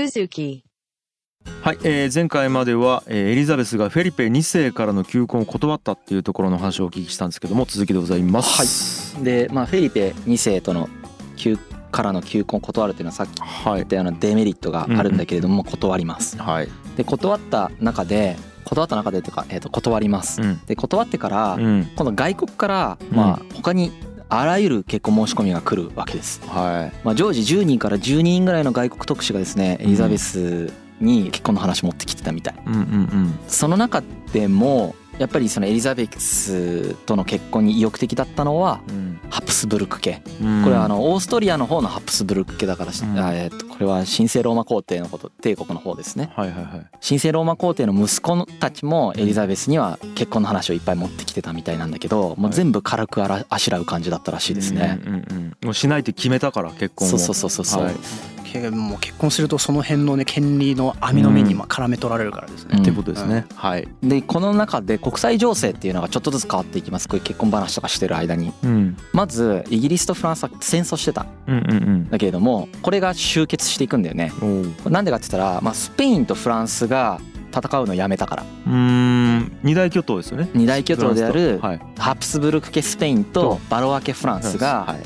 Suzuki. はい、えー前回までは、えーエリザベスがフェリペ2世からの求婚を断ったっていうところの話をお聞きしたんですけども続きでございます。で、まあ、フェリペ2世との求からの求婚を断るっていうのはさっきはい、言ったようなデメリットがあるんだけれども断ります。はい、で断った中で断った中でっていうか、えー、と断ります。うん、で断ってからうん、今度外国からまあ他にあらゆる結婚申し込みが来るわけです。はい、まあ、常時10人から12人ぐらいの外国特使がですねエリザベスに結婚の話持ってきてたみたい。うん、うん、その中でもやっぱりそのエリザベスとの結婚に意欲的だったのはうん、ハプスブルク家。うん、これはあのオーストリアの方のハプスブルク家だからし、うん。あえーとこれは神聖ローマ皇帝のこと帝国の方ですね。はい、はい、はい、神聖ローマ皇帝の息子たちもエリザベスには結婚の話をいっぱい持ってきてたみたいなんだけどもう全部軽くあらあしらう感じだったらしいですね。うん、うん、うん、もうしないって決めたから結婚を。そうそうそうそう。そう、はい。けもう結婚するとその辺のね権利の網の目にまあ絡め取られるからですね。うん。ってことですね。はい、でこの中で国際情勢っていうのがちょっとずつ変わっていきます。こういう結婚話とかしてる間に。うん、まずイギリスとフランスは戦争してた。んうん、うん、だけれどもこれが終結していくんだよね。なんでかって言ったら、まあ、スペインとフランスが戦うのをやめたから。うーん、二大巨頭ですよね。二大巨頭であるフランスと。ハプスブルク家スペインとと。バロア家フランスはがい、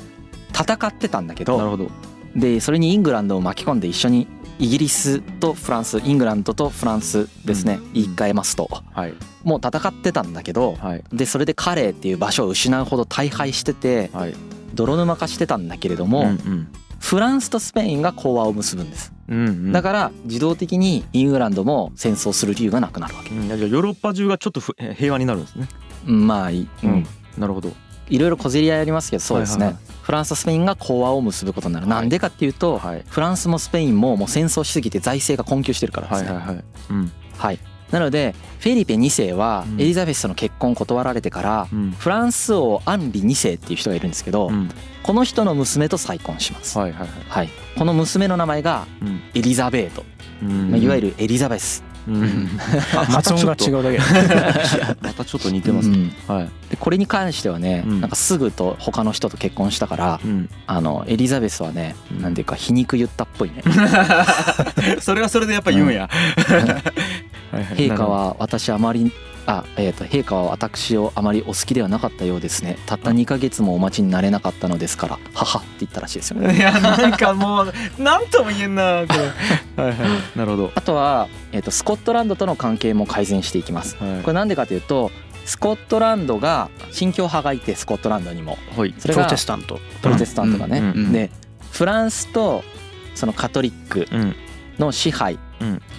戦ってたんだけどなるほど。でそれにイングランドを巻き込んで一緒にイギリスとフランスイングランドとフランスですねうん。言い換えますと。はい、もう戦ってたんだけどはい、でそれでカレーっていう場所を失うほど大敗しててはい、泥沼化してたんだけれども、うん、うん、フランスとスペインが講和を結ぶんです。うん、うん、だから自動的にイングランドも戦争する理由がなくなるわけ。うん、じゃあヨーロッパ中がちょっと平和になるんですね。うんまあい,、うん、なるほど。いろいろ小競り合いありますけどそうですね、はいはいフランスとスペインが講和を結ぶことになる、はい。なんでかっていうと、はい、フランスもスペインももう戦争しすぎて財政が困窮してるからですね、はい、はい、はい。うん、はい。なのでフェリペ2世はうん。エリザベスとの結婚を断られてから、うん、フランス王アンリ2世っていう人がいるんですけど、うん、この人の娘と再婚します、はい、はい、はい。はい、この娘の名前がうん、エリザベート、うん。まあいわゆるエリザベス、うん、あ発音が違うだけ。またちょっと似てますね。うん。はい、でこれに関してはね、うん。なんかすぐと他の人と結婚したからうん、あのエリザベスはね、うん。なんていうか皮肉言ったっぽいね。それはそれでやっぱ言うんや。はいはい。陛下は私あまりあえー、と陛下は私をあまりお好きではなかったようですねたった2ヶ月もお待ちになれなかったのですから母って言ったらしいですよねいやなんかもうなんとも言えんなこれ。はいはい。なるほど。あとは、えー、とスコットランドとの関係も改善していきますはいこれなんでかというとスコットランドが新教派がいてスコットランドにもはい。それプロがテスタント。プロテスタントがね、うんうんでフランスとそのカトリックうん。の支配うん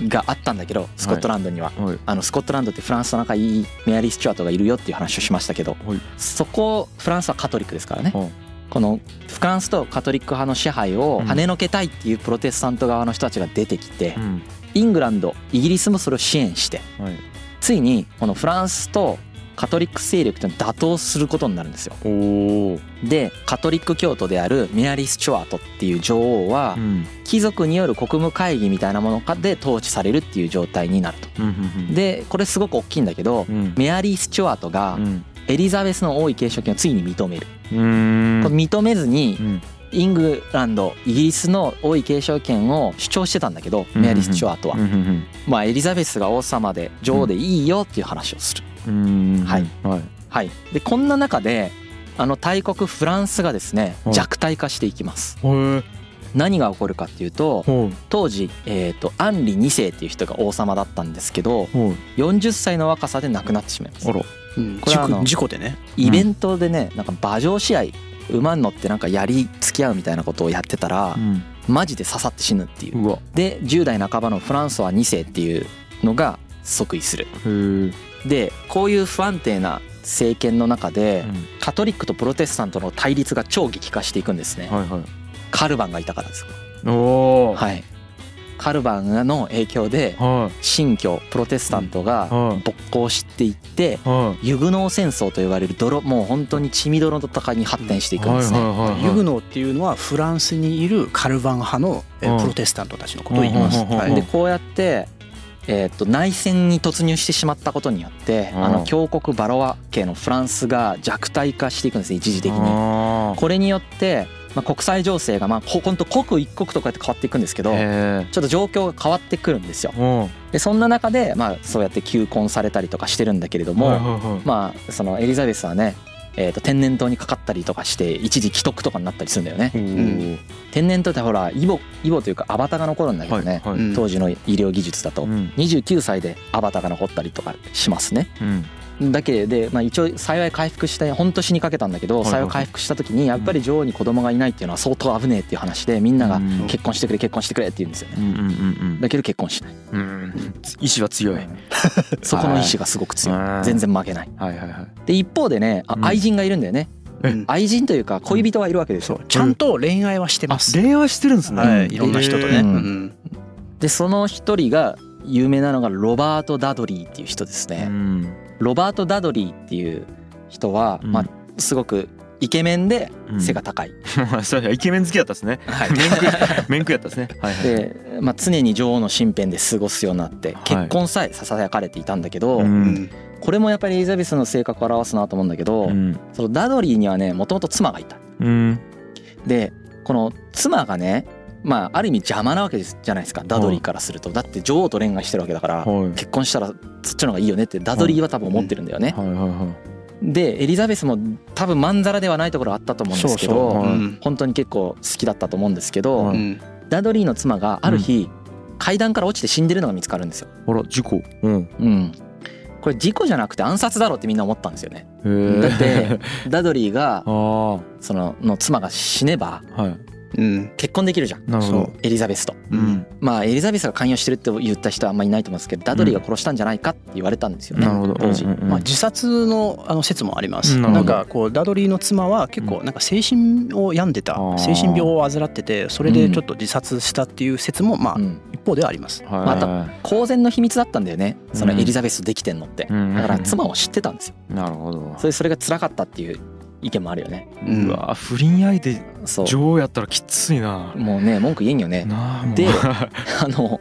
があったんだけどスコットランドには、はい。あのスコットランドってフランスと仲いいメアリー・スチュアートがいるよっていう話をしましたけどはい。そこフランスはカトリックですからねはこのフランスとカトリック派の支配を跳ねのけたいっていうプロテスタント側の人たちが出てきてうん。イングランドイギリスもそれを支援してはい。ついにこのフランスとカトリック勢力っていうのを打倒することになるんですよ。でカトリック教徒であるメアリー・スチュアートっていう女王はうん。貴族による国務会議みたいなもので統治されるっていう状態になるとうんうんでこれすごく大きいんだけどうん。メアリー・スチュワートがうん。エリザベスの王位継承権をついに認める、認めずにうん。イングランドイギリスの王位継承権を主張してたんだけどメアリー・スチュワートはまあエリザベスが王様で女王でいいよっていう話をする。はい。はい。はいでこんな中であの大国フランスがですねはい弱体化していきます。何が起こるかっていうと。当時えーとアンリ2世っていう人が王様だったんですけどほう。40歳の若さで亡くなってしまいますあら。うんこれはあの事故でね。イベントでねなんか馬上試合馬に乗ってなんかやり付き合うみたいなことをやってたらうん。マジで刺さって死ぬっていう。で10代半ばのフランソワ2世っていうのが即位する。でこういう不安定な政権の中でうんカトリックとプロテスタントの対立が超激化していくんですねはいはい。カルバンがいたからですおお。はいカルバンの影響では新教プロテスタントがはい勃興していってい。はい。ユグノー戦争と呼ばれる泥もう本当に血みどろの戦いに発展していくんですね。ユグノーっていうのはフランスにいるカルバン派のプロテスタントたちのことを言います。でこうやって、えー、と内戦に突入してしまったことによって、うん。あの強国バロア家のフランスが弱体化していくんですね一時的に。あこれによってまあ、国際情勢がまあほほんと刻一刻とかやって変わっていくんですけどちょへっと状況が変わってくるんですよ。でそんな中でまあそうやって求婚されたりとかしてるんだけれども、まあそのエリザベスはね、えー、と天然痘にかかったりとかして一時既得とかになったりするんだよね。おー天然痘ってほらイボイボというかアバタが残るんだけどね、はいはい。うん。当時の医療技術だと。うん。29歳でアバタが残ったりとかしますね。うんだけで、まあ、一応幸い回復して本当死にかけたんだけど幸い回復した時にやっぱり女王に子供がいないっていうのは相当危ねえっていう話でみんながうん。結婚してくれ結婚してくれって言うんですよね。うんうんうんだけど結婚しない。うん。うん意志は強い。そこの意志がすごく強い。はい。全然負けない。はいはいはい。で一方でねあうん。愛人がいるんだよね。え？うん愛人というか恋人がいるわけですよ。そう。ちゃんと恋愛はしてあます。恋愛してるんですね。はい、いろんな人とね。ううん。んでその一人が有名なのがロバート・ダドリーっていう人ですうね。んロバート・ダドリーっていう人は、うん。まあすごくイケメンでうん。背が高い。そうやイケメン好きだったですね。はい。面食い 面食いやったですね。はいはい。で、まあ、常に女王の身辺で過ごすようになってはい。結婚さえささやかれていたんだけど、ううんん。これもやっぱりエリザベスの性格を表すなと思うんだけど、うん。そのダドリーにはねもともと妻がいた。うん。でこの妻がねまあある意味邪魔なわけですじゃないですか。ダドリーからすると。だって女王と恋愛してるわけだからはい。結婚したらそっちの方がいいよねってダドリーは多分思ってるんだよね。でエリザベスも多分まんざらではないところあったと思うんですけどそうそ本当に結構好きだったと思うんですけど、ダドリーの妻がある日、階段から落ちて死んでるのが見つかるんですよ。あら事故。うん。うん、これ事故じゃなくて暗殺だろうってみんな思ったんですよね。だって ダドリーがそのの妻が死ねばはいうん。結婚できるじゃん。なるほど。エリザベスと。うん。まあエリザベスが関与してるって言った人はあんまりいないと思うんですけどダドリーが殺したんじゃないかって言われたんですよねなるほど。当時。うんうんうん。まあ、自殺のあの説もあります。うんなんかこうダドリーの妻は結構なんか精神を病んでた。精神病を患っててそれでちょっと自殺したっていう説もまあうん。一方ではあります。はい。また公然の秘密だったんだよね。そのうんエリザベスできてんのって。うん。だから妻を知ってたんですよ。なるほど。それそれが辛かったっていう意見もあるよね。うん。うわ不倫相手そう。女王やったらきついな。もうね文句言えんよね。で あの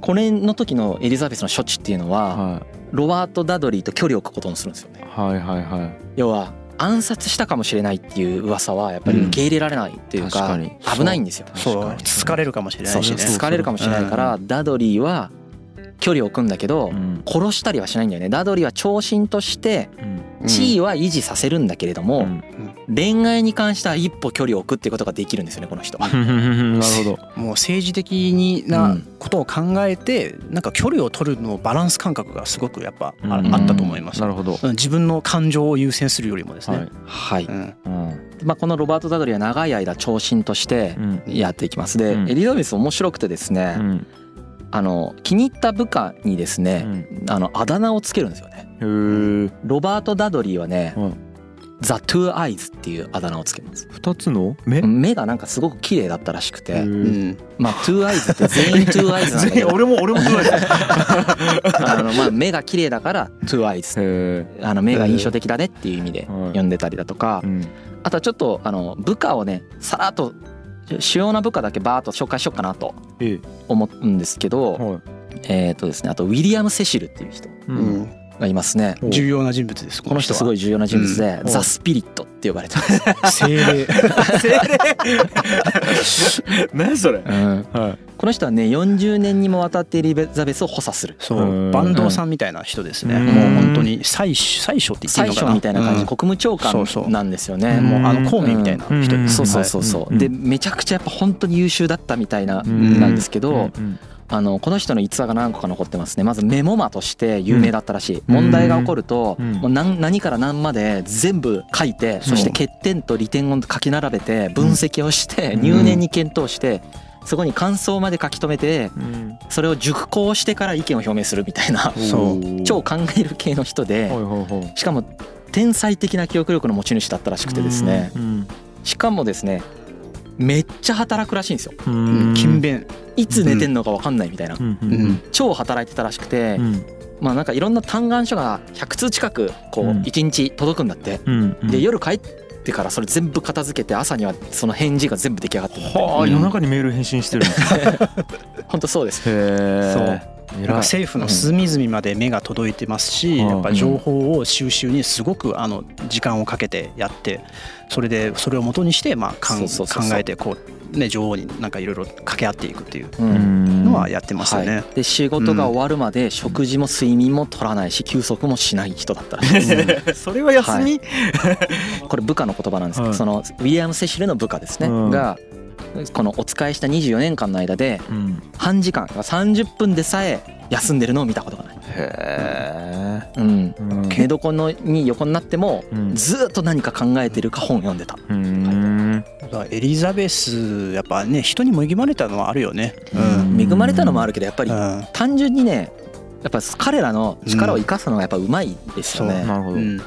これの時のエリザベスの処置っていうのははロバート・ダドリーと距離を置くことにするんですよね。いはいはいはい。要は暗殺したかもしれないっていう噂はやっぱり受け入れられないっていうか危ないんですよ。そう。確かに。疲れるかもしれなそう。いしね。疲れるかもしれないからダドリーは距離を置くんだけどうん。殺したりはしないんだよね。ダドリーは長身としてうん地位は維持させるんだけれども、うん。恋愛に関しては一歩距離を置くっていうことができるんですよねこの人。は。なるほど。もう政治的になことを考えてなんか距離を取るのバランス感覚がすごくやっぱあうん。あったと思います。なるほど。うん。自分の感情を優先するよりもですはいね。はい。うん。うん。まあ、このロバート・ダドリーは長い間寵臣としてうん。やっていきます。で、うん。エリザベス面白くてですね、うんあの気に入った部下にですうね、ん。あのあだ名をつけるんですよね。ロバート・ダドリーはね、はい The Two Eyes っていうあだ名をつけます。二つの目？目がなんかすごく綺麗だったらしくへてうーん。まあ Two Eyes って全員 Two Eyes なんだけど。全員俺も俺もそうですあのまあ目が綺麗だから Two Eyes。へあの目が印象的だねっていう意味ではい。呼んでたりだとか。ーうん。あとはちょっとあの部下をねさらっと主要な部下だけバーッと紹介しようかなとえ思うんですけどはい。えっとですねあとウィリアム・セシルっていう人。ううんんがいますね。お。重要な人物です。この人すごいい重要な人物でうん。ザ・スピリットって呼ばれてます、精霊。何それ？うん。はい。この人はね40年にもわたってエリザベスを補佐する。そう。うん。坂東さんみたいな人ですね。うん。もう本当に最最初って言ってい最初いのかな？みたいな感じ、うん。国務長官なんですよね。うんもうあの孔明みたいな人。うん。です。そうそうそうそう、うん。でめちゃくちゃやっぱ本当に優秀だったみたいな、うん。なんですけど、うんあのこの人の逸話が何個か残ってますね。まずメモマとして有名だったらしい、うん。問題が起こると、うん。もう何何から何まで全部書いてそして欠点と利点を書き並べて分析をしてうん。入念に検討してそこに感想まで書き留めてうん。それを熟考してから意見を表明するみたいな超考える系の人でしかも天才的な記憶力の持ち主だったらしくてですね。うん。しかもですねめっちゃ働くらしいんですよ。勤勉。いつ寝てんのか分かんないみたいな。超働いてたらしくてうん。まあなんかいろんな嘆願書が100通近くこううん。1日届くんだって。で夜帰ってからそれ全部片付けて朝にはその返事が全部出来上がってるんだって。はあ夜中にメール返信してるんです 本当そうです。へえなんか政府の隅々まで目が届いてますし、うん。やっぱ情報を収集にすごくあの時間をかけてやってそれでそれを元にしてまあ考えてこうね女王になんかいろいろ掛け合っていくっていううん。のはやってますよね。はい、で仕事が終わるまで食事も睡眠も取らないし休息もしない人だったらしい。で すそれは休み、これ部下の言葉なんですけど、はい。そのウィリアム・セシルの部下ですね、うん。がこのお使いした24年間の間でうん、半時間30分でさえ休んでるのを見たことがない、へうん、え、うん。寝床のに横になってもうん。ずーっと何か考えてるか本読んでた。うん。だからエリザベスやっぱね人に恵まれたのはあるよね。ううん。ん恵まれたのもあるけどやっぱりうん。単純にねやっぱ彼らの力を生かすのがやっぱうまいですよね、なるほど、うん。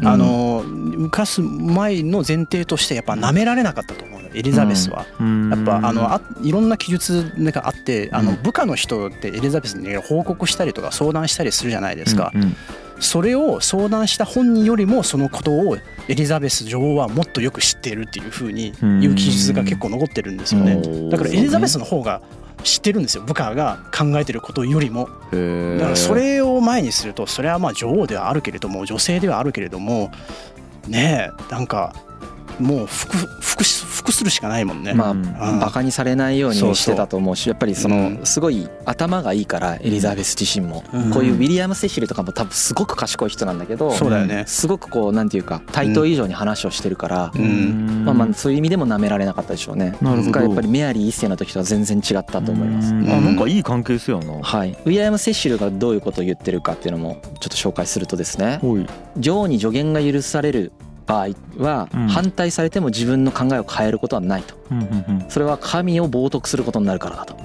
うん。あの浮かす前の前提としてやっぱ舐められなかったと思う。のエリザベスは。うん。やっぱあのあいろんな記述があってあのうん部下の人ってエリザベスにね報告したりとか相談したりするじゃないですか、それを相談した本人よりもそのことをエリザベス女王はもっとよく知っているっていうふうにいう記述が結構残ってるんですよね。うん。だからエリザベスの方が知ってるんですよ。部下が考えてることよりも。だからそれを前にするとそれはまあ女王ではあるけれども女性ではあるけれどもねえなんかもう服服し服するしかないもんね。まあうん。バカにされないようにしてたと思うしやっぱりそうん。のすごい頭がいいからエリザベス自身も。うん。こういうウィリアム・セシルとかも多分すごく賢い人なんだけどそうだよね。すごくこうなんていうか対等以上に話をしてるからうん。まあまあそういう意味でも舐められなかったでしょうね。なるほど。やっぱりメアリー一世の時とは全然違ったと思います。うん。あなんかいい関係性やな。はい、ウィリアム・セシルがどういうことを言ってるかっていうのもちょっと紹介するとですね女王に助言が許される場合はうん。反対されても自分の考えを変えることはないと。それは神を冒涜することになるからだと。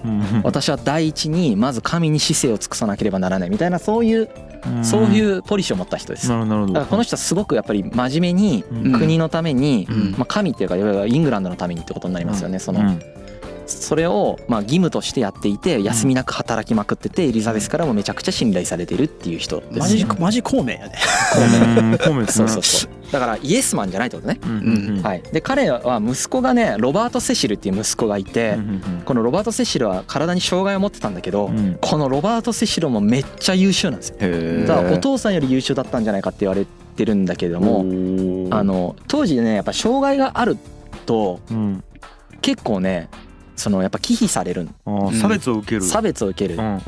私は第一にまず神に姿勢を尽くさなければならないみたいなそういううんそういうポリシーを持った人です。だからこの人はすごくやっぱり真面目にうん。国のためにうんまあ神っていうかいわゆるイングランドのためにってことになりますよねそのうんそれをまあ義務としてやっていて休みなく働きまくっててエリザベスからもめちゃくちゃ信頼されてるっていう人ですマジマジ孔明やね。うん 孔明ですね。そうそうそう。だからイエスマンじゃないってことね。うんうんうん。はい。で彼は息子がねロバート・セシルっていう息子がいてうんうんこのロバート・セシルは体に障害を持ってたんだけどうん。うんこのロバート・セシルもめっちゃ優秀なんですよ。だからお父さんより優秀だったんじゃないかって言われてるんだけれどもあの当時ねやっぱ障害があるとうん。結構ねそのやっぱ忌避される。差別を受ける。差別を受ける。ま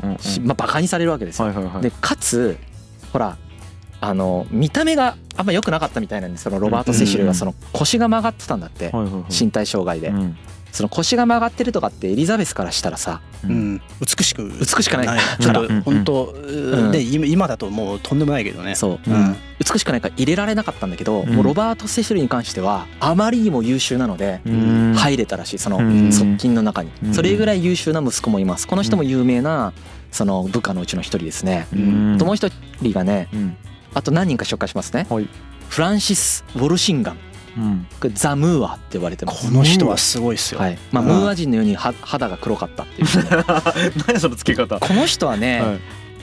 あバカにされるわけですよ。でかつほらあの見た目があんま良くなかったみたいなんですそのロバート・セシルがその腰が曲がってたんだって。身体障害で。うんその腰が曲がってるとかってエリザベスからしたらさううん。ん、美しく美しくない。ちょっうん。うん。と本当、ん。で今今だともうとんでもないけどね。そう。うん。美しくないから入れられなかったんだけどうん。もうロバート・セシルに関してはあまりにも優秀なのでうん。入れたらしい。そのうん。側近の中に。うん。それぐらい優秀な息子もいます。この人も有名なその部下のうちの一人ですね。うん。ともう一人がねうん。あと何人か紹介しますね。はい。フランシス・ウォルシンガンうん。これザ・ムーアって呼ばれてます。この人はすごいっすよ。はい。まあうん。ムーア人のようには肌が黒かったっていう。何その付け方。この人はねはい。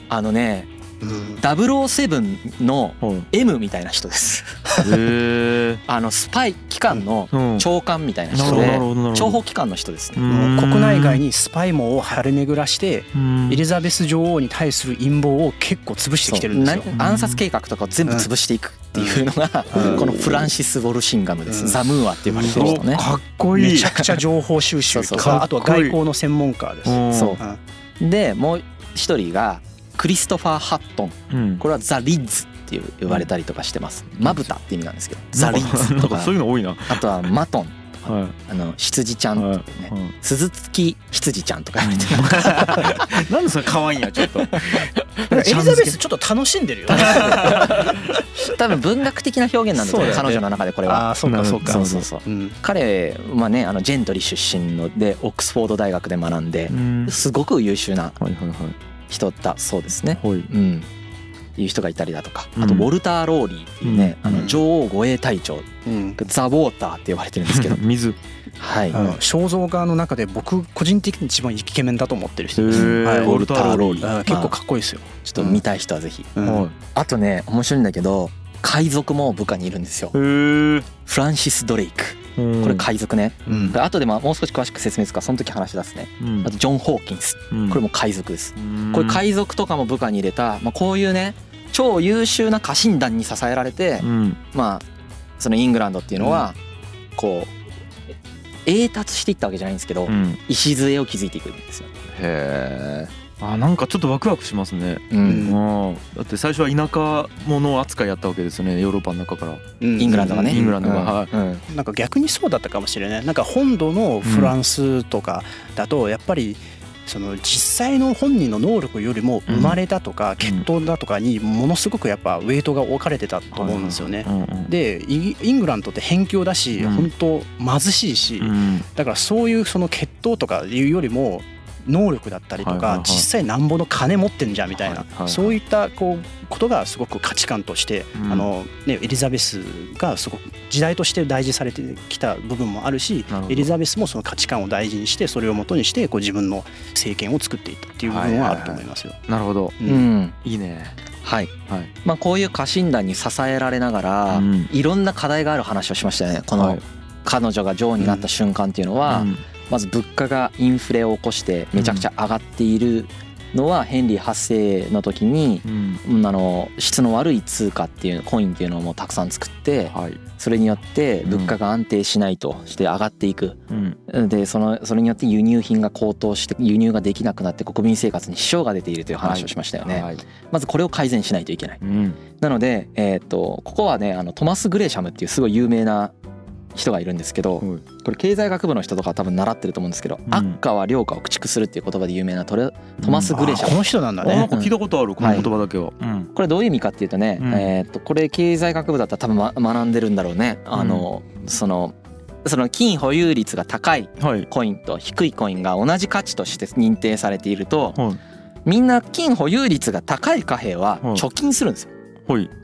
あのねうん007のはい M みたいな人です。あのスパイ機関のうん。長官みたいな人で諜報機関の人ですね。国内外にスパイ網を張り巡らしてうん。エリザベス女王に対する陰謀を結構潰してきてるんですよ。暗殺計画とかを全部潰していくっていうのがうん。このフランシス・ウォルシンガムです、うん。ザ・ムーアって呼ばれてる人ね。かっこいい。めちゃくちゃ情報収集とかあとは外交の専門家です。うん。そう。んでもう一人がクリストファー・ハットンうん。これはザ・リッズっていう呼ばれたりとかしてます。まぶたって意味なんですけど。ザ・リッズとか。そういうの多いな。あとはマトンはい。あの羊ちゃんっていうね。はい。鈴木羊ちゃんとか言われてる。なんでそれ可愛いんやちょっと。エリザベスちょっと楽しんでるよ。ね。多分文学的な表現なんだと思うそうだよね。彼女の中でこれは。ああそうかそうか。そうそうそう。うん。彼はねあのジェントリー出身のでオックスフォード大学で学んでうん。すごく優秀なはいはいはい人だそうですね。はい。うん。いう人がいたりだとか。うん。あとウォルター・ローリーっていうね、うん。あの女王護衛隊長。うん。ザ・ウォーターって呼ばれてるんですけど。水。はい、肖像画の中で僕個人的に一番イケメンだと思ってる人です。はい。ウォルター・ローリー。あ結構かっこいいですよ。ちょっと見たい人はぜひ。うん。はい。あとね面白いんだけど海賊も部下にいるんですよ。へえフランシス・ドレイクここれ海賊ね。うん。で後でまあもう少し詳しく説明するからその時話し出すね。うん。あとジョン・ホーキンス。これも海賊です。これ海賊とかも部下に入れた、まあ、こういうね超優秀な家臣団に支えられて、うん。まあそのイングランドっていうのはこう栄達していったわけじゃないんですけど、うん。礎を築いていくんですよ。へえあなんかちょっとワクワクしますね。ううんだって最初は田舎者扱いやったわけですよね。ヨーロッパの中から。うん。イングランドがね。イングランドがうん。はい。うん。なんか逆にそうだったかもしれない。なんか本土のフランスとかだとやっぱりその実際の本人の能力よりも生まれたとか血統だとかにものすごくやっぱウェイトが置かれてたと思うんですよね。でイイングランドって辺境だしうん。本当貧しいしうん。だからそういうその血統とかいうよりも能力だったりとか実際なんぼの金持ってんじゃんみたいなそういったこうことがすごく価値観としてうん。あのねエリザベスがすごく時代として大事されてきた部分もあるしエリザベスもその価値観を大事にしてそれをもとにしてこう自分の政権を作っていったっていう部分はあると思いますよ。なるほど。ううんん。いいね。はい。はい。まあ、こういう家臣団に支えられながら、うん。いろんな課題がある話をしましたよね。このはい彼女が女王になった瞬間っていうのは、うん。まず物価がインフレを起こしてめちゃくちゃ上がっているのはヘンリー8世の時に、うん。うんあの質の悪い通貨っていうコインっていうのをもうたくさん作ってはい。それによって物価が安定しないとして上がっていく。うん。でそのそれによって輸入品が高騰して輸入ができなくなって国民生活に支障が出ているという話をしましたよね、はい。まずこれを改善しないといけない。うん。なので、えー、とここはねあのトマス・グレーシャムっていうすごい有名な人がいるんですけどはい。これ経済学部の人とか多分習ってると思うんですけど、ん。悪化は良化を駆逐するっていう言葉で有名なトレトマス・グレーシャムあこの人なんだね。あなんか聞いたことあるこの言葉だけは。うん。これどういう意味かっていうとね、うん。えー、とこれ経済学部だったら多分、ま、学んでるんだろうね。あの、そのその金保有率が高いはい。コインと低いコインが同じ価値として認定されているとはい。みんな金保有率が高い貨幣ははい。貯金するんですよ。はい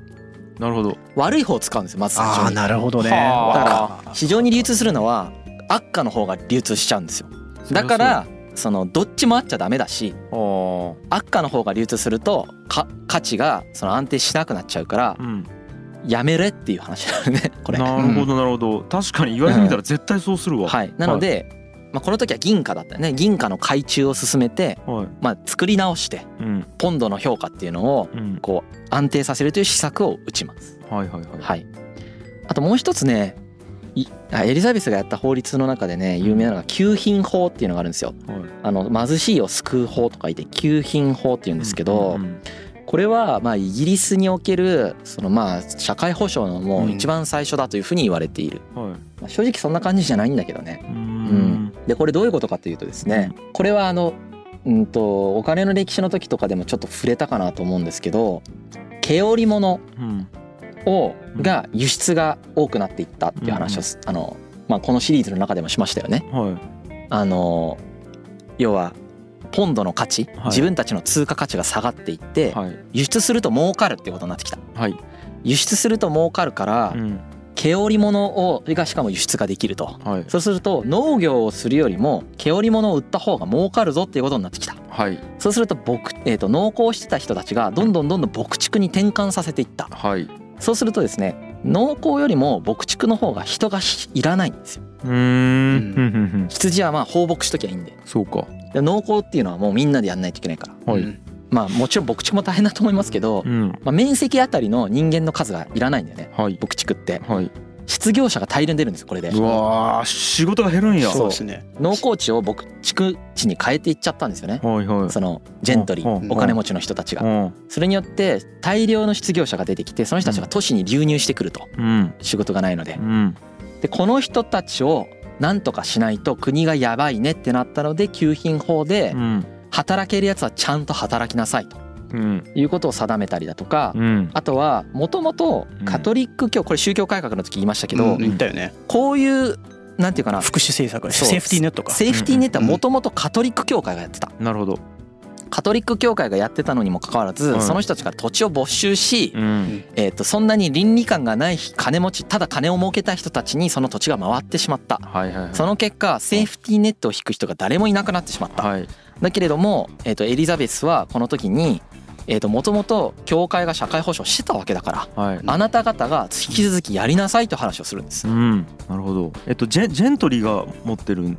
なるほど。悪い方を使うんですよまず最ああ初になるほどね。はあだわから市場に流通するのは悪化の方が流通しちゃうんですよ。だからそのどっちもあっちゃダメだしあ。ー悪化の方が流通するとか価値がその安定しなくなっちゃうからうん。やめれっていう話なのねこれ。なるほどなるほど。確かに言われてみたら絶対そうするわ。はい、なので、まあ、この時は銀貨だったよね。銀貨の改鋳を進めて、はい。まあ、作り直してうん。ポンドの評価っていうのをうん。こう安定させるという施策を打ちます。はいはいはい。はい、あともう一つねエリザベスがやった法律の中でね有名なのが給品法っていうのがあるんですよ。はい。あの貧しいを救う法と書いて給品法っていうんですけど、うんうんこれはまあイギリスにおけるそのまあ社会保障のもう一番最初だというふうに言われている、はい。まあ正直そんな感じじゃないんだけどね。でこれどういうことかというとですねこれはあのうんとお金の歴史の時とかでもちょっと触れたかなと思うんですけど毛織物うん。をが輸出が多くなっていったっていう話をすあの、まあ、このシリーズの中でもしましたよね。はい。あの要はポンドの価値、はい。自分たちの通貨価値が下がっていって、はい。輸出すると儲かるっていうことになってきた。はい。輸出すると儲かるから、うん毛織物をがしかも輸出ができると。はい。そうすると農業をするよりも毛織物を売った方が儲かるぞっていうことになってきた。はい。そうすると牧、えー、と農耕してた人たちがどんどんどんどん牧畜に転換させていった。はい。そうするとですね農耕よりも牧畜の方が人がしいらないんですよ。うーんうんうん。うん。羊はまあ放牧しときゃいいんで。そうか。で農耕っていうのはもうみんなでやんないといけないから。はい。うんまあもちろん牧畜も大変だと思いますけど、うん。まあ、面積あたりの人間の数がいらないんだよね。はい。牧畜って。はい。失業者が大量に出るんですこれで。うわー仕事が減るんや。そうですね。農耕地を牧畜地に変えていっちゃったんですよね。はいはい。そのジェントリうんーお金持ちの人たちが。うん。それによって大量の失業者が出てきてその人たちが都市に流入してくると。うん。仕事がないので。うん。でこの人たちをなんとかしないと国がやばいねってなったので給品法でうん働けるやつはちゃんと働きなさいと。うん。いうことを定めたりだとかうん。あとはもともとカトリック教これ宗教改革の時言いましたけどうん言ったよね。こういうなんていうかな福祉政策セーフティーネットか。セーフティーネットはもともとカトリック教会がやってた。なるほどカトリック教会がやってたのにもかかわらずはいその人たちから土地を没収しうん。えー、とそんなに倫理観がない金持ちただ金を儲けた人たちにその土地が回ってしまった。その結果セーフティーネットを引く人が誰もいなくなってしまった。はい。だけれども、えー、とエリザベスはこの時にえー、ともともと教会が社会保障してたわけだからはい。あなた方が引き続きやりなさいという話をするんです。うん。なるほど。えっとジェジェントリーが持ってるん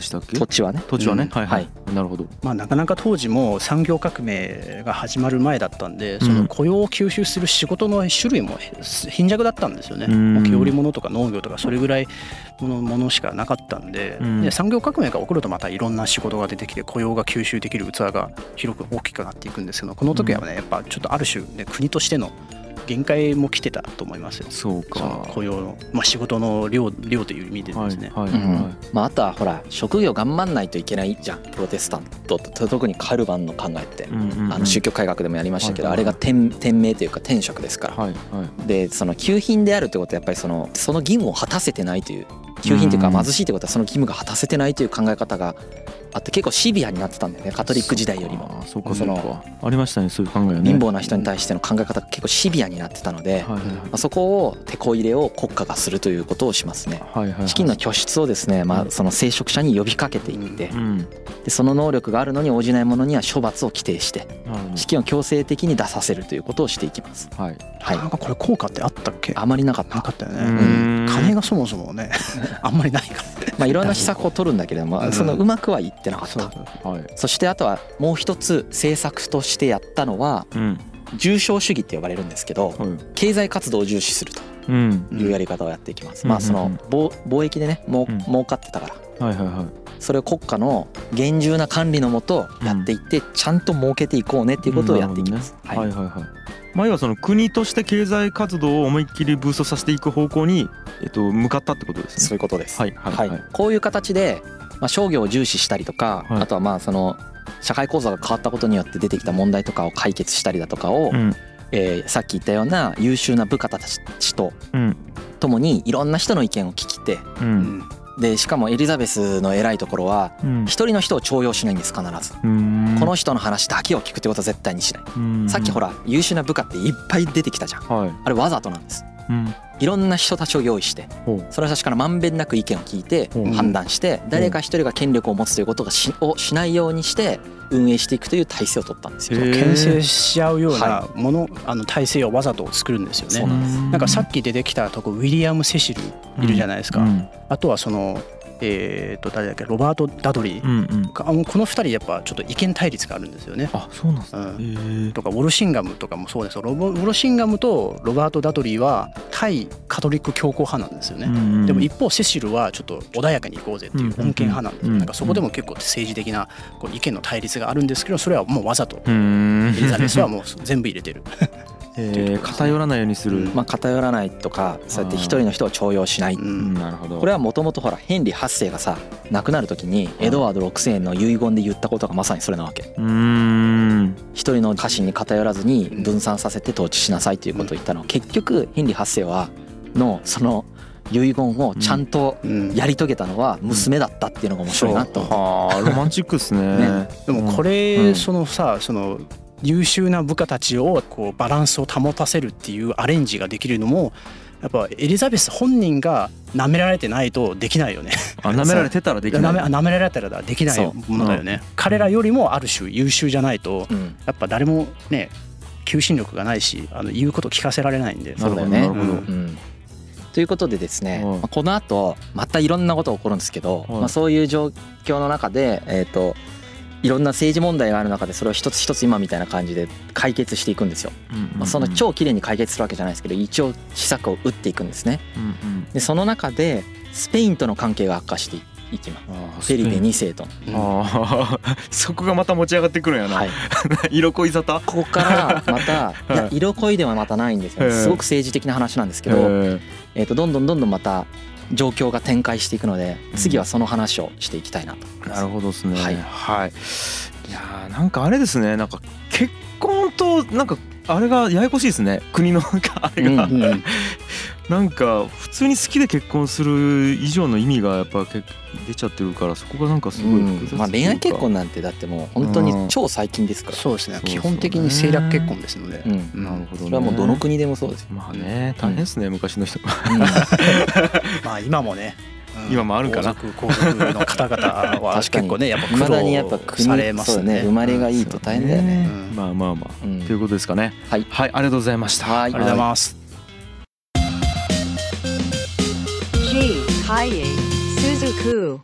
でしたっけ？土地はね。土地はね、うん。はいはい、なるほど。まあ、なかなか当時も産業革命が始まる前だったんでその雇用を吸収する仕事の種類も貧弱だったんですよね。うん。織物とか農業とかそれぐらいものものしかなかったんでうん。で産業革命が起こるとまたいろんな仕事が出てきて雇用が吸収できる器が広く大きくなっていくんですけどこの時はねやっぱちょっとある種、ね、国としての限界も来てたと思いますよ。そうか。雇用の、まあ、仕事の量量という意味でですね。はいはい、うん。はまあ、あとはほら職業頑張んないといけないじゃんプロテスタントと特にカルバンの考えってい、うんうんうん。あの宗教改革でもやりましたけどはいあれが天天命というか天職ですから。はいはい。でその給品であるってことはやっぱりそのその義務を果たせてないという給品というかうん。貧しいってことはその義務が果たせてないという考え方があって結構シビアになってたんだよねカトリック時代よりも。あそうかそのそうかありましたねそういう考えはね。貧乏な人に対しての考え方が結構シビアになってたので、まあ、そこを手こ入れを国家がするということをしますね。はいはいはい。資金の拠出をですね、まあ、その聖職者に呼びかけていってうん。でその能力があるのに応じない者には処罰を規定して資金を強制的に出させるということをしていきます。はい。はい。なんかこれ効果ってあったっけ？あまりなかった。なかったようね。ん。金がそもそもね あんまりないから。まあ、いろんな施策を取るんだけれども、うん。そのうまくはいってなかった。そうはいそしてあとはもう一つ政策としてやったのはうん。重商主義って呼ばれるんですけどはい。経済活動を重視するとうん。いうやり方をやっていきます、うん。まあそのうんうん貿貿易でねもううん。儲かってたから。はいはいはい。それを国家の厳重な管理のもとやっていってちゃんと儲けていこうねっていうことをやっていきます、なるほどね。はいはいはいまあ要はその国として経済活動を思いっきりブーストさせていく方向にえっと向かったってことですね。そういうことです、はいはいはい。はい。こういう形で、まあ、商業を重視したりとか、はい。あとはまあその社会構造が変わったことによって出てきた問題とかを解決したりだとかを、うん。えーさっき言ったような優秀な部下たちとうん。共にいろんな人の意見を聞きてううんんでしかもエリザベスの偉いところはうん一人の人を重用しないんです必ず。うんこの人の話だけを聞くってことは絶対にしない。うんさっきほら優秀な部下っていっぱい出てきたじゃん。はいあれわざとなんです。うんいろんな人たちを用意してその人たちからまんべんなく意見を聞いて判断して誰か一人が権力を持つということがしをしないようにして運営していくという体制を取ったんですよ。牽制し合うようなはもの、あの体制をわざと作るんですよね。そうなんですなんかさっき出てきたとこウィリアム・セシルいるじゃないですか。うん。あとはそのえー、と誰だっけロバート・ダドリー、うんうん。この2人やっぱちょっと意見対立があるんですよね。あそうなんですね。うん。とかウォルシンガムとかもそうですよ。ロボウォルシンガムとロバート・ダドリーは対カトリック強硬派なんですよね。でも一方セシルはちょっと穏やかに行こうぜっていう穏健派なんですよ。うんなんかそこでも結構政治的なこう意見の対立があるんですけどそれはもうわざと。うん。エリザベスはもう全部入れてる。えー偏らないようにする。うん。まあ、偏らないとかそうやって一人の人を重用しない、ううん。んなるほど。これはもともとほらヘンリー8世がさ亡くなる時にエドワード6世の遺言で言ったことがまさにそれなわけ。うーん。一人の家臣に偏らずに分散させて統治しなさいということを言ったの結局ヘンリー8世はのその遺言をちゃんとうん。やり遂げたのは娘だったっていうのが面白いなと思う。は あロマンチックですね。ね。でもこうん。れそのさその優秀な部下たちをこうバランスを保たせるっていうアレンジができるのもやっぱエリザベス本人が舐められてないとできないよね。あ舐められてたらできない。舐め舐められたらできないものだよね。彼らよりもある種優秀じゃないとうん。やっぱ誰もね求心力がないしあの言うこと聞かせられないんで。なるほどそうだよね。ということでですね、はい。まあこの後またいろんなことが起こるんですけど、はい。まあ、そういう状況の中で、えー、といろんな政治問題がある中でそれを一つ一つ今みたいな感じで解決していくんですよ。まあ、その超綺麗に解決するわけじゃないですけど一応施策を打っていくんですね。でその中でスペインとの関係が悪化していきます。フェリペ2世と。の。うんああそこがまた持ち上がってくるんやな、はい、色恋沙汰？ここからまた い。や色恋ではまたないんですよ、すごく政治的な話なんですけど、え。えー、とどんどんどんどんまた状況が展開していくので次はその話をしていきたいなと。思います。ーなるほどですね。はい。はい、いやーなんかあれですね。なんか結婚となんかあれがややこしいですね。国のなんかあれが、うんうんなんか普通に好きで結婚する以上の意味がやっぱけ出ちゃってるからそこがなんかすごい複雑うんまあ、恋愛結婚なんてだってもう本当に超最近ですから、そうですね。そうですね。基本的に政略結婚ですので。うん。うん。なるほど、ね、それはもうどの国でもそうですよ、まあね大変ですね、昔の人。うん。まあ今もね。今もあるかな。皇族皇族の方々は確かに。結構ねやっぱ苦未だにやっぱ労国されますね。生まれがいいと大変だよね。うん。まあまあまあ、うん。ということですかね。はい。はいありがとうございました。はい。ありがとうございます。Haye, Suzuku.